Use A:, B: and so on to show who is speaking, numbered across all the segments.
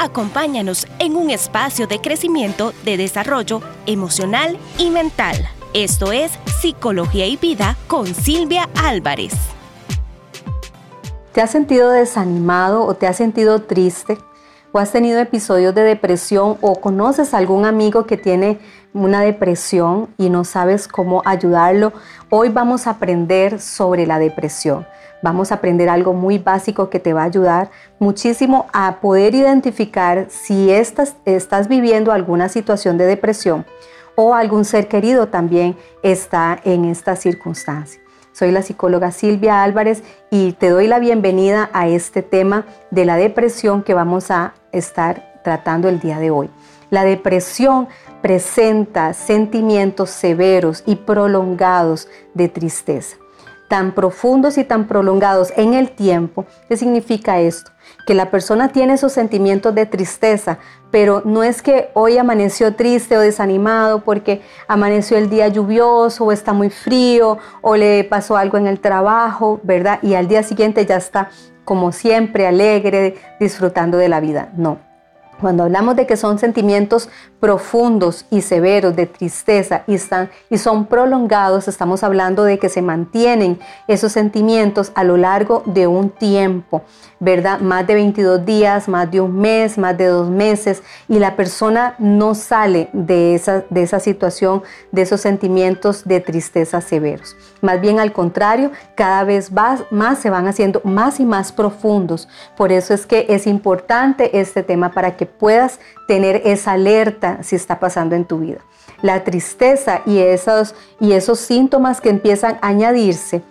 A: Acompáñanos en un espacio de crecimiento, de desarrollo emocional y mental. Esto es Psicología y Vida con Silvia Álvarez.
B: ¿Te has sentido desanimado o te has sentido triste? ¿O has tenido episodios de depresión o conoces algún amigo que tiene una depresión y no sabes cómo ayudarlo? Hoy vamos a aprender sobre la depresión. Vamos a aprender algo muy básico que te va a ayudar muchísimo a poder identificar si estás, estás viviendo alguna situación de depresión o algún ser querido también está en esta circunstancia. Soy la psicóloga Silvia Álvarez y te doy la bienvenida a este tema de la depresión que vamos a estar tratando el día de hoy. La depresión presenta sentimientos severos y prolongados de tristeza tan profundos y tan prolongados en el tiempo, ¿qué significa esto? Que la persona tiene esos sentimientos de tristeza, pero no es que hoy amaneció triste o desanimado porque amaneció el día lluvioso o está muy frío o le pasó algo en el trabajo, ¿verdad? Y al día siguiente ya está como siempre alegre, disfrutando de la vida. No, cuando hablamos de que son sentimientos profundos y severos de tristeza y, están, y son prolongados, estamos hablando de que se mantienen esos sentimientos a lo largo de un tiempo, ¿verdad? Más de 22 días, más de un mes, más de dos meses, y la persona no sale de esa, de esa situación, de esos sentimientos de tristeza severos. Más bien al contrario, cada vez más, más se van haciendo más y más profundos. Por eso es que es importante este tema para que puedas tener esa alerta si está pasando en tu vida. La tristeza y esos, y esos síntomas que empiezan a añadirse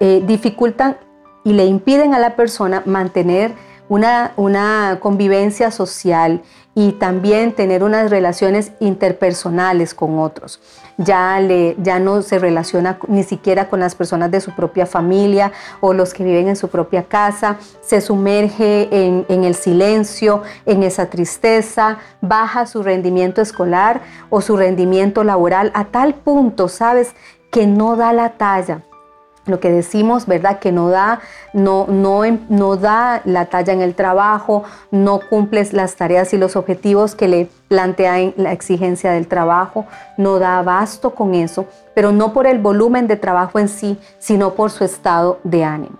B: eh, dificultan y le impiden a la persona mantener una, convivencia social y también tener unas relaciones interpersonales con otros. Ya, ya no se relaciona ni siquiera con las personas de su propia familia o los que viven en su propia casa, se sumerge en el silencio, en esa tristeza, baja su rendimiento escolar o su rendimiento laboral a tal punto, ¿sabes? que no da la talla lo que decimos, ¿verdad? Que no da, no, no, no da la talla en el trabajo, no cumples las tareas y los objetivos que le plantea en la exigencia del trabajo, no da abasto con eso, pero no por el volumen de trabajo en sí, sino por su estado de ánimo.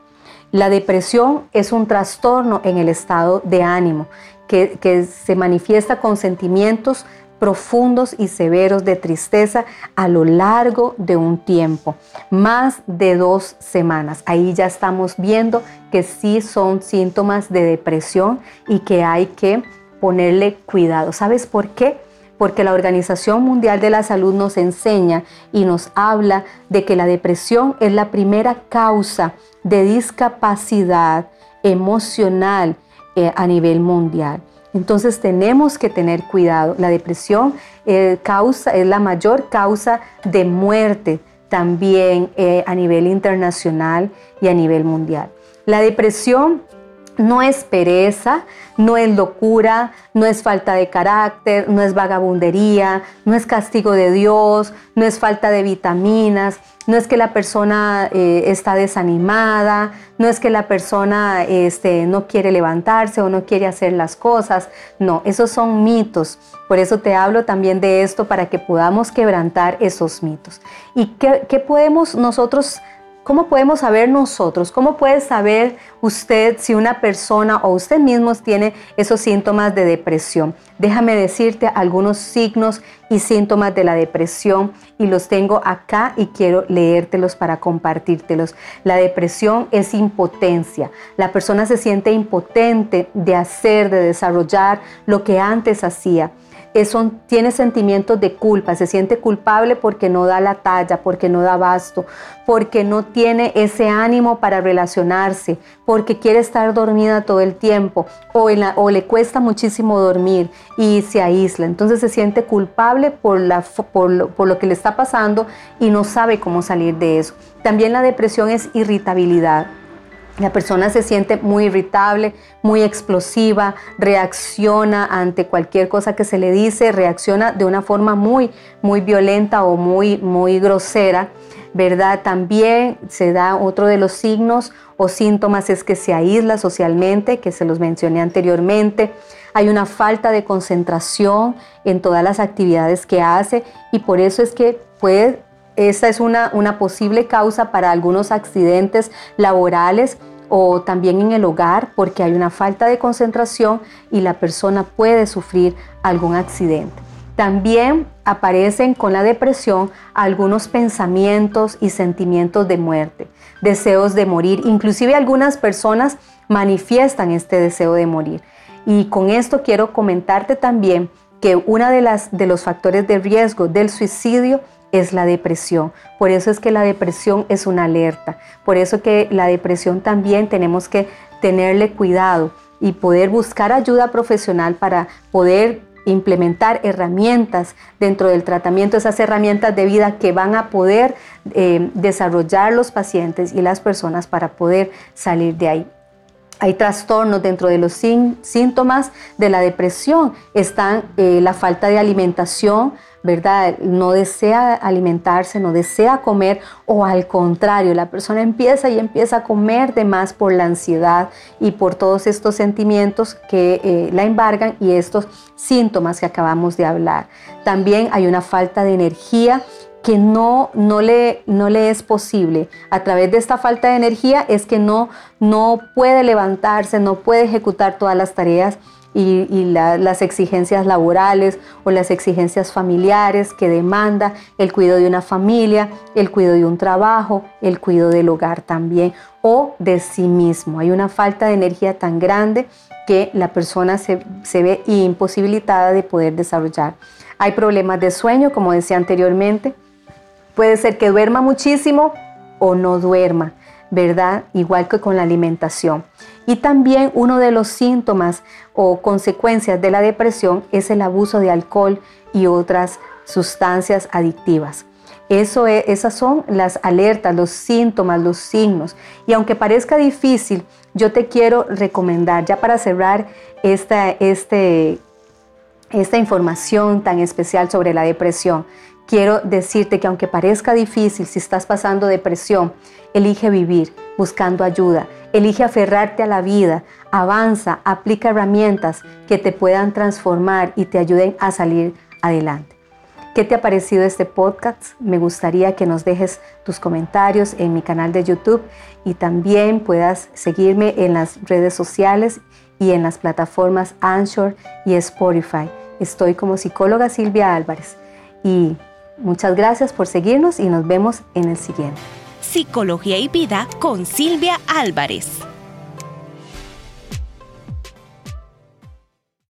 B: La depresión es un trastorno en el estado de ánimo que, que se manifiesta con sentimientos profundos y severos de tristeza a lo largo de un tiempo, más de dos semanas. Ahí ya estamos viendo que sí son síntomas de depresión y que hay que ponerle cuidado. ¿Sabes por qué? Porque la Organización Mundial de la Salud nos enseña y nos habla de que la depresión es la primera causa de discapacidad emocional eh, a nivel mundial. Entonces tenemos que tener cuidado. La depresión eh, causa, es la mayor causa de muerte también eh, a nivel internacional y a nivel mundial. La depresión no es pereza, no es locura, no es falta de carácter, no es vagabundería, no es castigo de Dios, no es falta de vitaminas, no es que la persona eh, está desanimada, no es que la persona este, no quiere levantarse o no quiere hacer las cosas, no, esos son mitos. Por eso te hablo también de esto para que podamos quebrantar esos mitos. ¿Y qué, qué podemos nosotros ¿Cómo podemos saber nosotros? ¿Cómo puede saber usted si una persona o usted mismo tiene esos síntomas de depresión? Déjame decirte algunos signos y síntomas de la depresión y los tengo acá y quiero leértelos para compartírtelos. La depresión es impotencia. La persona se siente impotente de hacer, de desarrollar lo que antes hacía tiene sentimientos de culpa, se siente culpable porque no da la talla, porque no da basto, porque no tiene ese ánimo para relacionarse, porque quiere estar dormida todo el tiempo o, le cuesta muchísimo dormir y se aísla. Entonces se siente culpable por lo que le está pasando y no sabe cómo salir de eso. También la depresión es irritabilidad. La persona se siente muy irritable, muy explosiva, reacciona ante cualquier cosa que se le dice, reacciona de una forma muy, muy violenta o muy, muy grosera. ¿verdad? También se da otro de los signos o síntomas es que se aísla socialmente, que se los mencioné anteriormente. Hay una falta de concentración en todas las actividades que hace y por eso es que puede, esta es una, una posible causa para algunos accidentes laborales o también en el hogar porque hay una falta de concentración y la persona puede sufrir algún accidente. También aparecen con la depresión algunos pensamientos y sentimientos de muerte, deseos de morir. Inclusive algunas personas manifiestan este deseo de morir. Y con esto quiero comentarte también que uno de, de los factores de riesgo del suicidio es la depresión. Por eso es que la depresión es una alerta. Por eso que la depresión también tenemos que tenerle cuidado y poder buscar ayuda profesional para poder implementar herramientas dentro del tratamiento, esas herramientas de vida que van a poder eh, desarrollar los pacientes y las personas para poder salir de ahí. Hay trastornos dentro de los síntomas de la depresión. Están eh, la falta de alimentación, ¿verdad? No desea alimentarse, no desea comer o al contrario, la persona empieza y empieza a comer de más por la ansiedad y por todos estos sentimientos que eh, la embargan y estos síntomas que acabamos de hablar. También hay una falta de energía que no, no, le, no le es posible. A través de esta falta de energía es que no, no puede levantarse, no puede ejecutar todas las tareas y, las exigencias laborales o las exigencias familiares que demanda el cuidado de una familia, el cuidado de un trabajo, el cuidado del hogar también o de sí mismo. Hay una falta de energía tan grande que la persona se, se ve imposibilitada de poder desarrollar. Hay problemas de sueño, como decía anteriormente, Puede ser que duerma muchísimo o no duerma, ¿verdad? Igual que con la alimentación. Y también uno de los síntomas o consecuencias de la depresión es el abuso de alcohol y otras sustancias adictivas. Eso es, esas son las alertas, los síntomas, los signos. Y aunque parezca difícil, yo te quiero recomendar, ya para cerrar esta, este, esta información tan especial sobre la depresión, quiero decirte que aunque parezca difícil, si estás pasando depresión, elige vivir buscando ayuda, elige aferrarte a la vida, avanza, aplica herramientas que te puedan transformar y te ayuden a salir adelante. ¿Qué te ha parecido este podcast? Me gustaría que nos dejes tus comentarios en mi canal de YouTube y también puedas seguirme en las redes sociales y en las plataformas Anchor y Spotify. Estoy como psicóloga Silvia Álvarez y Muchas gracias por seguirnos y nos vemos en el siguiente.
A: Psicología y Vida con Silvia Álvarez.